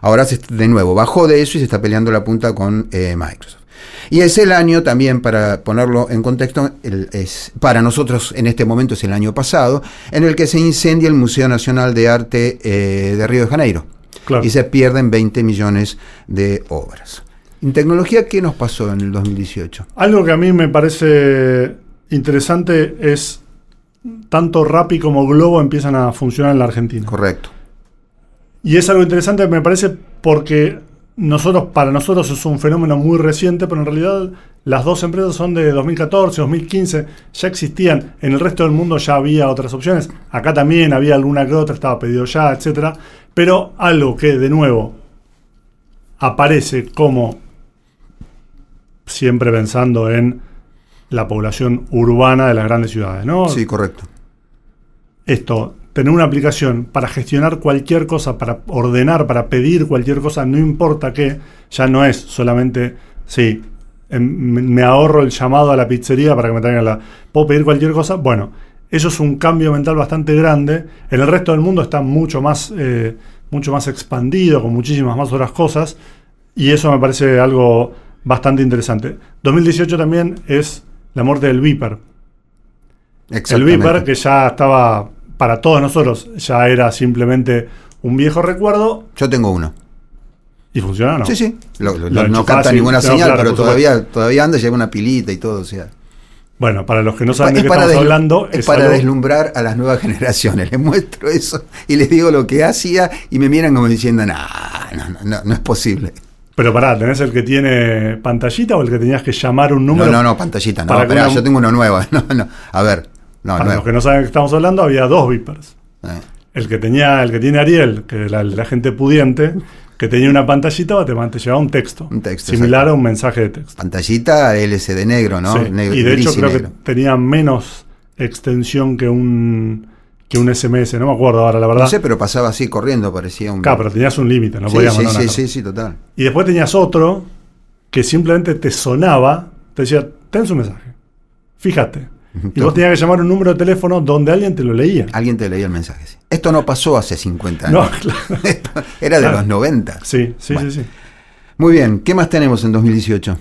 Ahora se, de nuevo bajó de eso y se está peleando la punta con eh, Microsoft. Y es el año también, para ponerlo en contexto, el- es, para nosotros en este momento es el año pasado, en el que se incendia el Museo Nacional de Arte eh, de Río de Janeiro. Claro. Y se pierden 20 millones de obras. En tecnología, ¿qué nos pasó en el 2018? Algo que a mí me parece interesante es tanto Rappi como Globo empiezan a funcionar en la Argentina. Correcto. Y es algo interesante, me parece, porque nosotros, para nosotros es un fenómeno muy reciente, pero en realidad las dos empresas son de 2014, 2015, ya existían. En el resto del mundo ya había otras opciones. Acá también había alguna que otra, estaba pedido ya, etcétera. Pero algo que de nuevo aparece como siempre pensando en la población urbana de las grandes ciudades, ¿no? Sí, correcto. Esto, tener una aplicación para gestionar cualquier cosa, para ordenar, para pedir cualquier cosa, no importa qué, ya no es solamente, sí, em, me me ahorro el llamado a la pizzería para que me traigan la... ¿Puedo pedir cualquier cosa? Bueno, eso es un cambio mental bastante grande. En el resto del mundo está mucho más, eh, mucho más expandido, con muchísimas más otras cosas, y eso me parece algo bastante interesante. 2018 también es la muerte del Viper. El. Viper, que ya estaba para todos nosotros, ya era simplemente un viejo recuerdo Yo tengo uno. y funciona, ¿no? Sí, sí. Lo- lo- Lo no capta ninguna señal, claro, pero todavía, todavía anda, lleva una pilita y todo. O sea. Bueno, para los que no saben de es qué estamos hablando, es es para algo- deslumbrar a las nuevas generaciones. Les muestro eso y les digo lo que hacía y me miran como diciendo, "Nah, no, no, no, no es posible. Pero pará, ¿tenés el que tiene pantallita o el que tenías que llamar un No, número? no, no, pantallita, no. para Esperá, una- yo tengo uno nuevo. No, no. A ver, no, Para nuevo. los que no saben de qué estamos hablando, había dos Vipers. Eh, El que tenía, el que tiene Ariel, que la, la gente pudiente, que tenía una pantallita, te, te llevaba un texto. Un texto, Similar exacto. a un mensaje de texto. Pantallita LCD negro, ¿no? Sí, Negro- y de hecho y creo negro. que tenía menos extensión que un que un SMS, no me acuerdo ahora, la verdad. No sé, pero pasaba así corriendo, parecía un. Claro, pero tenías un límite, no sí, podías sí, mandar sí, sí, sí, total. Y después tenías otro que simplemente te sonaba, te decía, ten su mensaje, fíjate. Y vos tenías que llamar un número de teléfono donde alguien te lo leía. Alguien te leía el mensaje. sí. Esto no pasó hace 50 No, años. claro. Esto Era de Claro. los 90. Sí, sí, Bueno. sí, sí. Muy bien, ¿qué más tenemos en 2018?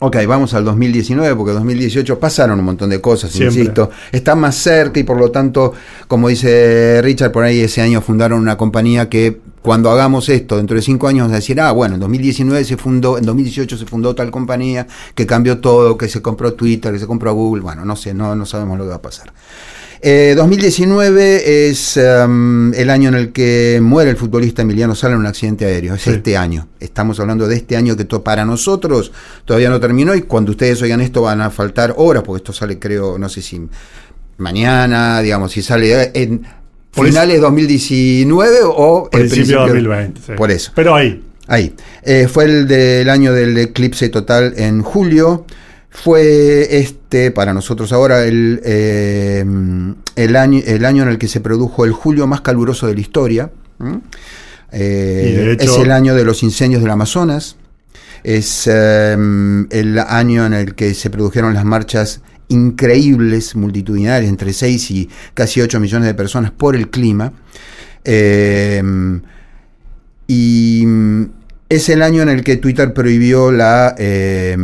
Ok, vamos al 2019 porque 2018 pasaron un montón de cosas, Siempre. insisto. Está más cerca y por lo tanto, como dice Richard, por ahí ese año fundaron una compañía que cuando hagamos esto, dentro de cinco años, decir, ah, bueno, en 2019 se fundó, en 2018 se fundó tal compañía que cambió todo, que se compró Twitter, que se compró Google, bueno, no sé, no, no sabemos lo que va a pasar. Eh, 2019 es em, el año en el que muere el futbolista Emiliano Sala en un accidente aéreo. Es Sí. este año. Estamos hablando de este año que to- para nosotros todavía no terminó y cuando ustedes oigan esto van a faltar horas porque esto sale creo, no sé si mañana, digamos, si sale en finales de 2019 o el Principio de 2020. sí. Por eso. Pero ahí, Ahí. Eh, fue el del año del eclipse total en julio. Fue este, para nosotros ahora, el, eh, el, año, el año en el que se produjo el julio más caluroso de la historia. Eh, hecho- es el año de los incendios del Amazonas. Es eh, el año en el que se produjeron las marchas increíbles, multitudinarias, entre 6 y casi 8 millones de personas por el clima. Eh, y mm, es el año en el que Twitter prohibió la eh,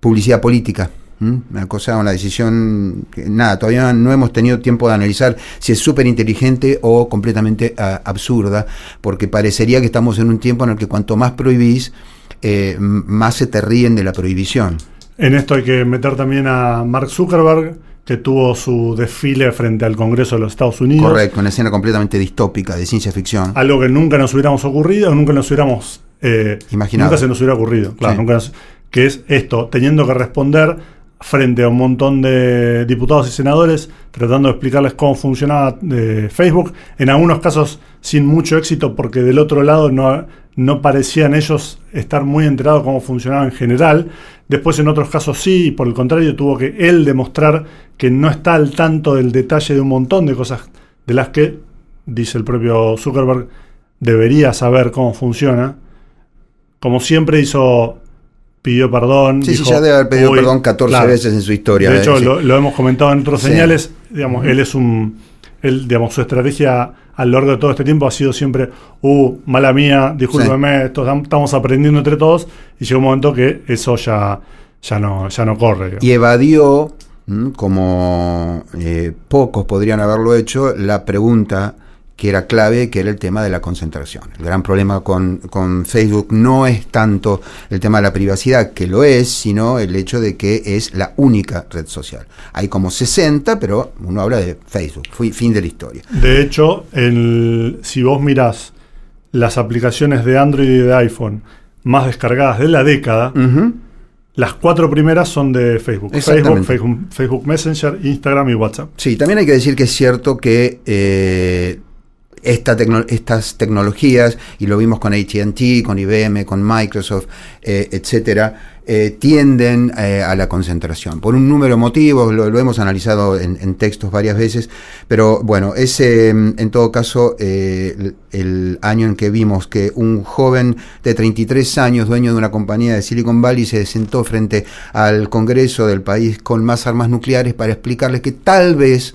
publicidad política. Una cosa, una decisión que nada, todavía no hemos tenido tiempo de analizar si es súper inteligente o completamente ah, absurda, porque parecería que estamos en un tiempo en el que cuanto más prohibís, eh, más se te ríen de la prohibición. en esto hay que meter también a Mark Zuckerberg, que tuvo su desfile frente al Congreso de los Estados Unidos. Correcto, una escena completamente distópica, de ciencia ficción. Algo que nunca nos hubiéramos ocurrido, nunca nos hubiéramos eh, Imaginado. Nunca se nos hubiera ocurrido, claro, Sí. nunca nos- que es esto, teniendo que responder frente a un montón de diputados y senadores, tratando de explicarles cómo funcionaba eh, Facebook, en algunos casos sin mucho éxito, porque del otro lado no, no parecían ellos estar muy enterados cómo funcionaba en general. Después en otros casos sí, y por el contrario tuvo que él demostrar que no está al tanto del detalle de un montón de cosas de las que, dice el propio Zuckerberg, debería saber cómo funciona. Como siempre hizo, pidió perdón. Sí, sí, dijo, ya debe haber pedido perdón 14 claro. veces en su historia. De eh, hecho, sí. lo, hemos comentado en otros Sí. señales. Digamos, él es un. Él, digamos, su estrategia a lo largo de todo este tiempo ha sido siempre, uh, mala mía, discúlpeme, esto tam- estamos aprendiendo entre todos. Y llegó un momento que eso ya, ya, no, ya no corre. digamos. y evadió, como eh, pocos podrían haberlo hecho, la pregunta que era clave, que era el tema de la concentración. El gran problema con, con Facebook no es tanto el tema de la privacidad, que lo es, sino el hecho de que es la única red social. Hay como 60, pero uno habla de Facebook, fui, fin de la historia. De hecho, el- si vos mirás las aplicaciones de Android y de iPhone más descargadas de la década, las cuatro primeras son de Facebook. Facebook, Facebook Messenger, Instagram y WhatsApp. Sí, también hay que decir que es cierto que eh, esta tecno- estas tecnologías, y lo vimos con ATT, con IBM, con Microsoft, eh, etcétera, eh, tienden eh, a la concentración. Por un número de motivos, lo, hemos analizado en, textos varias veces, pero bueno, ese mm, en todo caso eh, el, el año en que vimos que un joven de 33 años, dueño de una compañía de Silicon Valley, se sentó frente al Congreso del país con más armas nucleares para explicarles que tal vez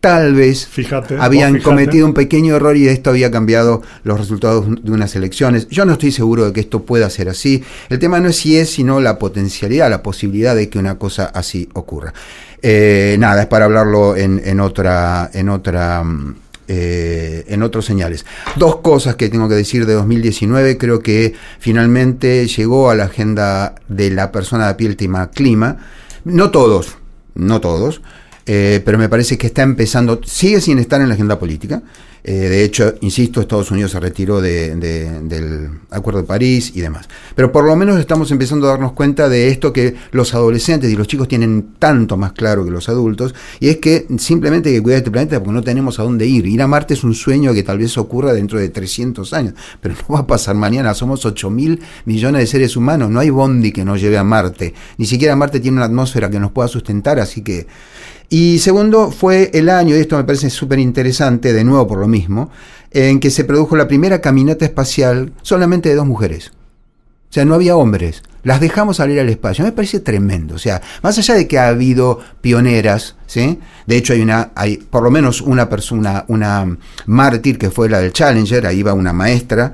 tal vez Fíjate, habían cometido un pequeño error y esto había cambiado los resultados de unas elecciones. Yo no estoy seguro de que esto pueda ser así. El tema no es si es, sino la potencialidad, la posibilidad de que una cosa así ocurra. Eh, nada, es para hablarlo en, en otra, en otra, mm, eh, en otros señales. Dos cosas que tengo que decir de 2019. Creo que finalmente llegó a la agenda de la persona de a pie el tema clima. No todos, no todos. Eh, pero me parece que está empezando, sigue sin estar en la agenda política. Eh, de hecho, insisto, Estados Unidos se retiró de- de- del Acuerdo de París y demás. Pero por lo menos estamos empezando a darnos cuenta de esto que los adolescentes y los chicos tienen tanto más claro que los adultos, y es que simplemente hay que cuidar este planeta porque no tenemos a dónde ir. Ir a Marte es un sueño que tal vez ocurra dentro de 300 años, pero no va a pasar mañana. Somos 8 mil millones de seres humanos, no hay bondi que nos lleve a Marte. Ni siquiera Marte tiene una atmósfera que nos pueda sustentar, así que... Y segundo, fue el año, y esto me parece súper interesante, de nuevo por lo mismo, en que se produjo la primera caminata espacial solamente de dos mujeres. O sea, no había hombres. Las dejamos salir al espacio. Me parece tremendo. O sea, más allá de que ha habido pioneras, ¿sí? De hecho, hay una, hay por lo menos una persona, una mártir que fue la del Challenger, ahí va una maestra.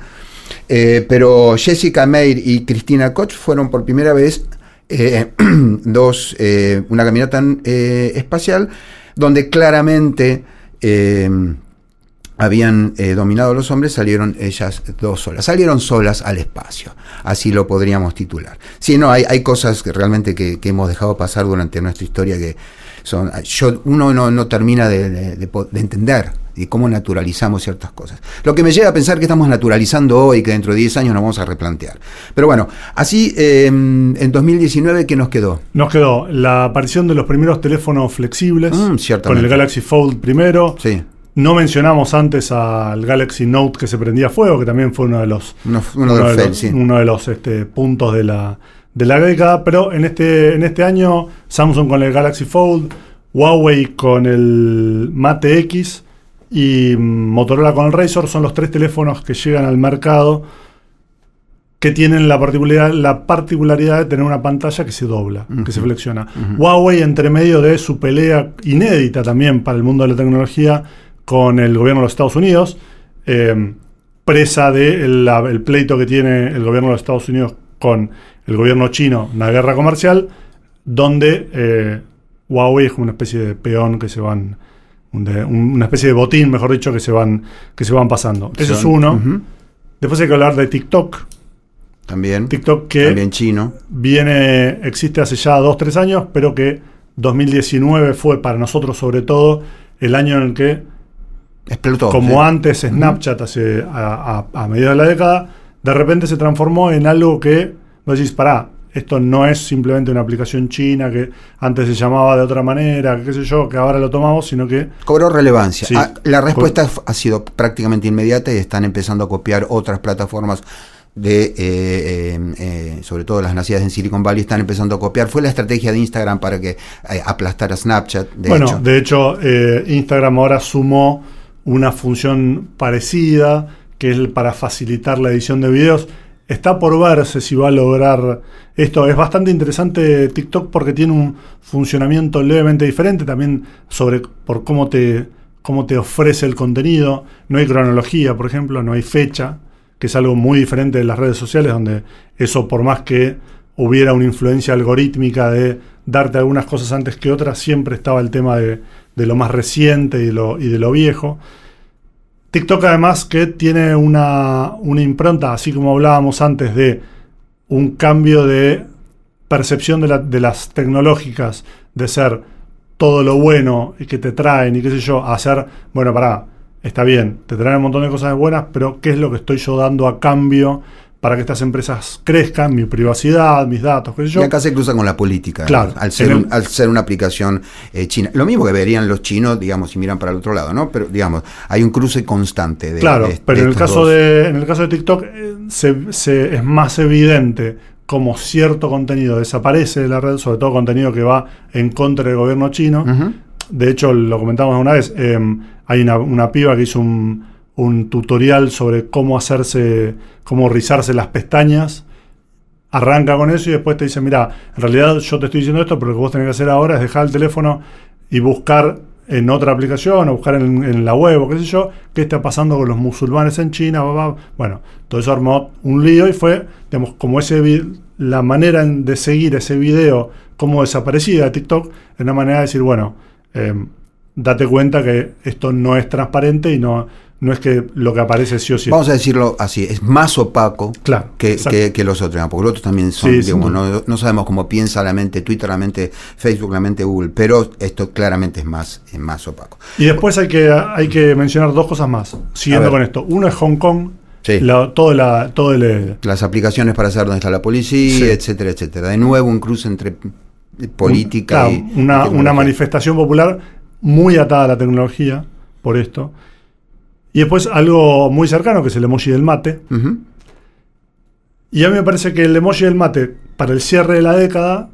Eh, pero Jessica Meir y Cristina Koch fueron por primera vez eh, dos, eh, una caminata eh, espacial donde claramente eh, habían dominado los hombres, salieron ellas dos solas. Salieron solas al espacio. Así lo podríamos titular. Sí, no, hay, hay cosas que realmente que hemos dejado pasar durante nuestra historia que son. Yo, uno no, no termina de, de- de entender y cómo naturalizamos ciertas cosas. Lo que me lleva a pensar que estamos naturalizando hoy, que dentro de 10 años nos vamos a replantear. Pero bueno, así eh, en 2019, ¿qué nos quedó? Nos quedó la aparición de los primeros teléfonos flexibles Mm, con el Galaxy Fold primero. Sí, No mencionamos antes al Galaxy Note que se prendía a fuego, que también fue uno de los, uno, uno de los fails, sí. uno de los, este, puntos de la, de la década. Pero en este, en este año, Samsung con el Galaxy Fold, Huawei con el Mate X y mm, Motorola con el Razr son los tres teléfonos que llegan al mercado que tienen la particularidad, la particularidad de tener una pantalla que se dobla, que se flexiona. Huawei, entre medio de su pelea inédita también para el mundo de la tecnología con el gobierno de los Estados Unidos, eh, presa del el pleito que tiene el gobierno de los Estados Unidos con el gobierno chino, una guerra comercial, donde eh, Huawei es como una especie de peón que se van, de- una especie de botín, mejor dicho, que se van, que se van pasando. Ese es uno. Después hay que hablar de TikTok. También. TikTok que También chino. viene, existe hace ya dos, tres años, pero que 2019 fue para nosotros sobre todo el año en el que, Explotó. como sí. antes Snapchat hace a, a, a mediados de la década, de repente se transformó en algo que vos decís, pará, esto no es simplemente una aplicación china que antes se llamaba de otra manera, que qué sé yo, que ahora lo tomamos, sino que Cobró relevancia. Sí. Ah, la respuesta ha sido prácticamente inmediata y están empezando a copiar otras plataformas de, eh, eh, eh, sobre todo las nacidas en Silicon Valley, están empezando a copiar. Fue la estrategia de Instagram para que eh, aplastara Snapchat. De bueno, hecho. de hecho, eh, Instagram ahora sumó una función parecida, que es para facilitar la edición de videos. Está por verse si va a lograr esto. Es bastante interesante TikTok porque tiene un funcionamiento levemente diferente también sobre por cómo te, cómo te ofrece el contenido. No hay cronología, por ejemplo, no hay fecha, que es algo muy diferente de las redes sociales, donde eso por más que hubiera una influencia algorítmica de darte algunas cosas antes que otras, siempre estaba el tema de, de lo más reciente y lo, y de lo viejo. TikTok además que tiene una, una impronta, así como hablábamos antes de un cambio de percepción de, de las tecnológicas, de ser todo lo bueno y que te traen y qué sé yo, a ser, bueno, pará, está bien, te traen un montón de cosas buenas, pero ¿qué es lo que estoy yo dando a cambio para que estas empresas crezcan, mi privacidad, mis datos, qué sé yo. Y acá se cruza con la política, Claro. al, ser En el- un- al ser una aplicación eh, china. Lo mismo que verían los chinos, digamos, si miran para el otro lado, ¿no? Pero, digamos, hay un cruce constante de Claro, de- pero de en el, caso dos. de, en el caso de TikTok eh, se, se- es más evidente cómo cierto contenido desaparece de la red, sobre todo contenido que va en contra del gobierno chino. De hecho, lo comentamos una vez, eh, hay una, una piba que hizo un, un tutorial sobre cómo hacerse, cómo rizarse las pestañas. Arranca con eso y después te dice, mira, en realidad yo te estoy diciendo esto, pero lo que vos tenés que hacer ahora es dejar el teléfono y buscar en otra aplicación o buscar en, en la web o qué sé yo, qué está pasando con los musulmanes en China. bla, bla. Bueno, todo eso armó un lío y fue, digamos, como ese la manera de seguir ese video como desaparecida de TikTok, es una manera de decir, bueno, eh, date cuenta que esto no es transparente y no, no es que lo que aparece sí o sí. Vamos a decirlo así, es más opaco Claro, que, que- que los otros, porque los otros también son, Sí, digamos, no, no sabemos cómo piensa la mente Twitter, la mente Facebook, la mente Google, pero esto claramente es más, es más opaco. Y después hay que, hay que mencionar dos cosas más, siguiendo con esto. Uno es Hong Kong, Sí. la- todo, la, todo el... eh, Las aplicaciones para saber dónde está la policía, Sí. etcétera, etcétera. De nuevo un cruce entre política claro, y, y una, una manifestación popular muy atada a la tecnología, por esto. Y después algo muy cercano, que es el emoji del mate. Y a mí me parece que el emoji del mate, para el cierre de la década,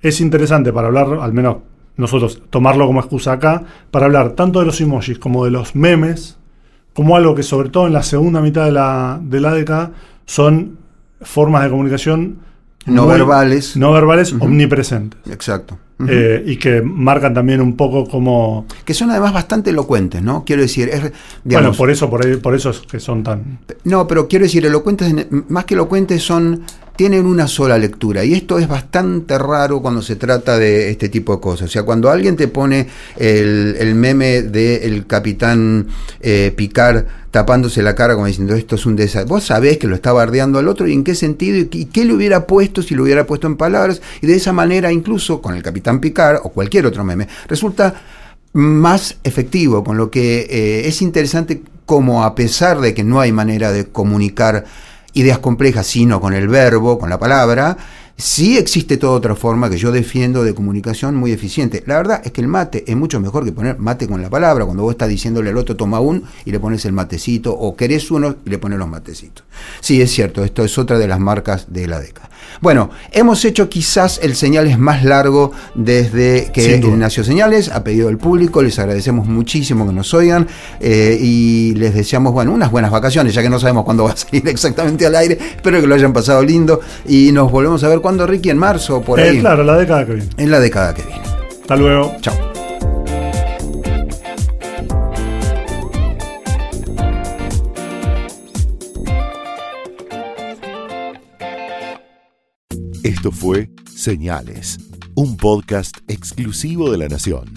es interesante para hablar, al menos nosotros, tomarlo como excusa acá, para hablar tanto de los emojis como de los memes, como algo que sobre todo en la segunda mitad de la, de la década son formas de comunicación No muy- verbales. no verbales omnipresentes. Exacto. Eh, y que marcan también un poco como... que son además bastante elocuentes, ¿no? Quiero decir, es, bueno, por eso, por, ahí- por eso es que son tan... No, pero quiero decir, elocuentes, en- más que elocuentes, son tienen una sola lectura. Y esto es bastante raro cuando se trata de este tipo de cosas. O sea, cuando alguien te pone el, el meme del capitán eh, Picard tapándose la cara como diciendo esto es un desastre. Vos sabés que lo está bardeando al otro y en qué sentido y qué le hubiera puesto si lo hubiera puesto en palabras. Y de esa manera, incluso con el capitán O cualquier otro meme, resulta más efectivo, con lo que eh, es interesante como a pesar de que no hay manera de comunicar ideas complejas, sino con el verbo, con la palabra, sí existe toda otra forma que yo defiendo de comunicación muy eficiente. La verdad es que el mate es mucho mejor que poner mate con la palabra, cuando vos estás diciéndole al otro toma un y le pones el matecito, o querés uno y le pones los matecitos. Sí, es cierto, esto es otra de las marcas de la década. Bueno, hemos hecho quizás el señales más largo desde que nació Señales, a pedido del público, les agradecemos muchísimo que nos oigan eh, y les deseamos bueno, unas buenas vacaciones, ya que no sabemos cuándo va a salir exactamente al aire, espero que lo hayan pasado lindo y nos volvemos a ver cuando Ricky en marzo, por Eh, ahí, claro, la década que viene. en la década que viene. Hasta luego. Chao. Esto fue Señales, un podcast exclusivo de La Nación.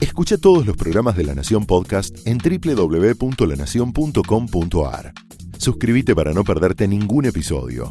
Escucha todos los programas de La Nación Podcast en www.lanacion.com.ar. Suscríbete para no perderte ningún episodio.